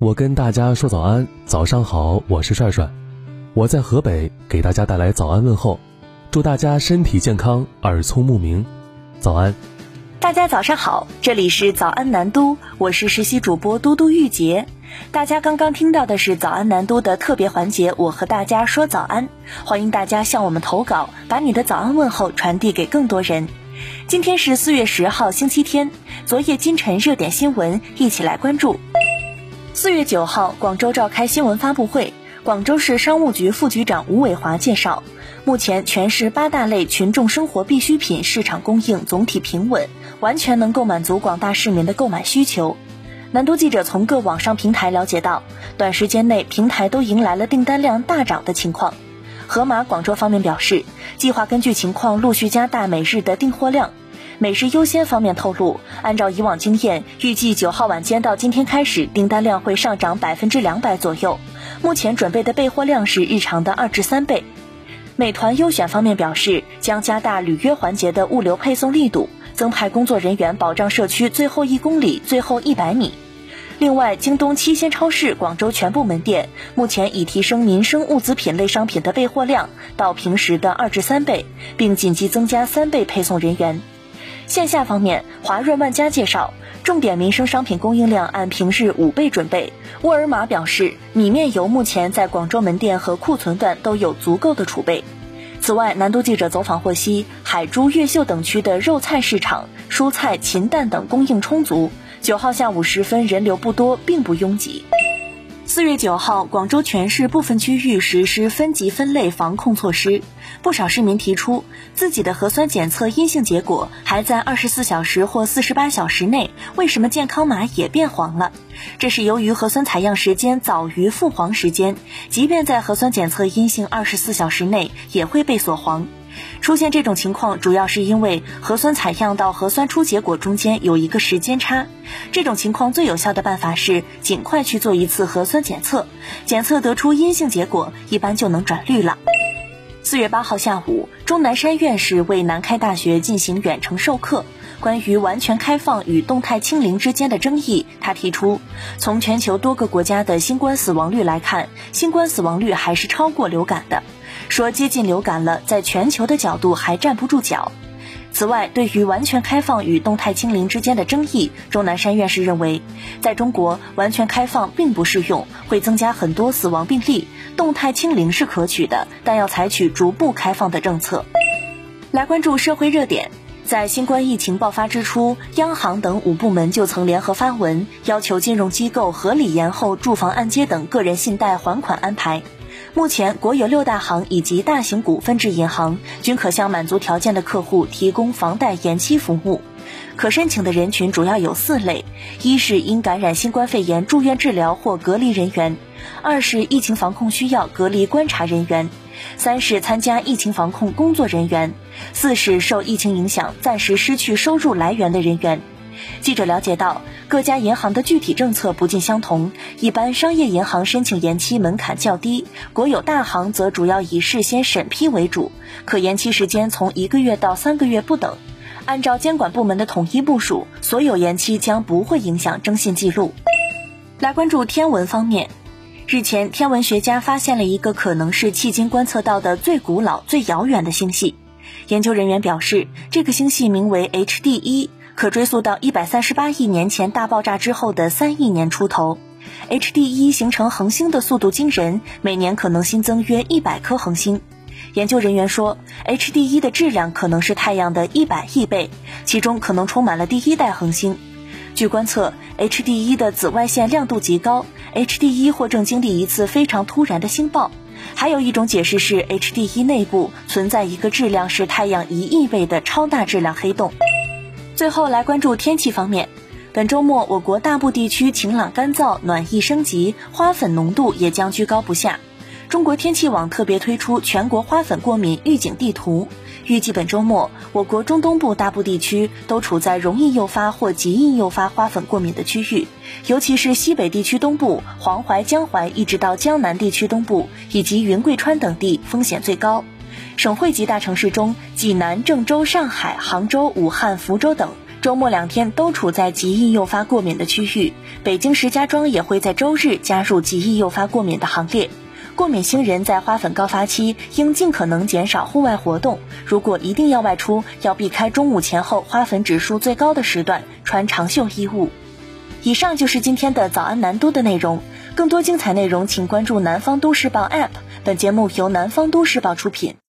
我跟大家说早安，早上好，我是帅帅，我在河北给大家带来早安问候，祝大家身体健康，耳聪目明，早安。大家早上好，这里是早安南都，我是实习主播嘟嘟玉洁。大家刚刚听到的是早安南都的特别环节，我和大家说早安，欢迎大家向我们投稿，把你的早安问候传递给更多人。今天是四月十号，星期天，昨夜今晨热点新闻，一起来关注。四月九号，广州召开新闻发布会。广州市商务局副局长吴伟华介绍，目前全市八大类群众生活必需品市场供应总体平稳，完全能够满足广大市民的购买需求。南都记者从各网上平台了解到，短时间内平台都迎来了订单量大涨的情况。盒马广州方面表示，计划根据情况陆续加大每日的订货量。美食优先方面透露，按照以往经验，预计九号晚间到今天开始，订单量会上涨百分之两百左右。目前准备的备货量是日常的二至三倍。美团优选方面表示，将加大履约环节的物流配送力度，增派工作人员保障社区最后一公里、最后一百米。另外，京东七鲜超市广州全部门店目前已提升民生物资品类商品的备货量到平时的二至三倍，并紧急增加三倍配送人员。线下方面，华润万家介绍，重点民生商品供应量按平日五倍准备。沃尔玛表示，米面油目前在广州门店和库存段都有足够的储备。此外，南都记者走访获悉，海珠、越秀等区的肉菜市场、蔬菜、禽蛋等供应充足。九号下午时分，人流不多，并不拥挤。四月九号，广州全市部分区域实施分级分类防控措施。不少市民提出，自己的核酸检测阴性结果还在二十四小时或四十八小时内，为什么健康码也变黄了？这是由于核酸采样时间早于复黄时间，即便在核酸检测阴性二十四小时内，也会被锁黄。出现这种情况，主要是因为核酸采样到核酸出结果中间有一个时间差。这种情况最有效的办法是尽快去做一次核酸检测，检测得出阴性结果，一般就能转绿了。四月八号下午，钟南山院士为南开大学进行远程授课，关于完全开放与动态清零之间的争议，他提出，从全球多个国家的新冠死亡率来看，新冠死亡率还是超过流感的。说接近流感了，在全球的角度还站不住脚。此外，对于完全开放与动态清零之间的争议，钟南山院士认为，在中国完全开放并不适用，会增加很多死亡病例；动态清零是可取的，但要采取逐步开放的政策。来关注社会热点，在新冠疫情爆发之初，央行等五部门就曾联合发文，要求金融机构合理延后住房按揭等个人信贷还款安排。目前，国有六大行以及大型股份制银行均可向满足条件的客户提供房贷延期服务。可申请的人群主要有四类：一是因感染新冠肺炎住院治疗或隔离人员；二是疫情防控需要隔离观察人员；三是参加疫情防控工作人员；四是受疫情影响暂时失去收入来源的人员。记者了解到，各家银行的具体政策不尽相同。一般商业银行申请延期门槛较低，国有大行则主要以事先审批为主，可延期时间从一个月到三个月不等。按照监管部门的统一部署，所有延期将不会影响征信记录。来关注天文方面，日前天文学家发现了一个可能是迄今观测到的最古老、最遥远的星系。研究人员表示，这个星系名为 HD 一。可追溯到一百三十八亿年前大爆炸之后的三亿年出头，HD 一形成恒星的速度惊人，每年可能新增约一百颗恒星。研究人员说，HD 一的质量可能是太阳的一百亿倍，其中可能充满了第一代恒星。据观测，HD 一的紫外线亮度极高，HD 一或正经历一次非常突然的星爆。还有一种解释是，HD 一内部存在一个质量是太阳一亿倍的超大质量黑洞。最后来关注天气方面，本周末我国大部地区晴朗干燥，暖意升级，花粉浓度也将居高不下。中国天气网特别推出全国花粉过敏预警地图，预计本周末我国中东部大部地区都处在容易诱发或极易诱发花粉过敏的区域，尤其是西北地区东部、黄淮、江淮一直到江南地区东部以及云贵川等地风险最高。省会级大城市中，济南、郑州、上海、杭州、武汉、福州等周末两天都处在极易诱发过敏的区域，北京石家庄也会在周日加入极易诱发过敏的行列。过敏星人在花粉高发期应尽可能减少户外活动，如果一定要外出，要避开中午前后花粉指数最高的时段，穿长袖衣物。以上就是今天的早安南都的内容，更多精彩内容请关注南方都市报 APP。本节目由南方都市报出品。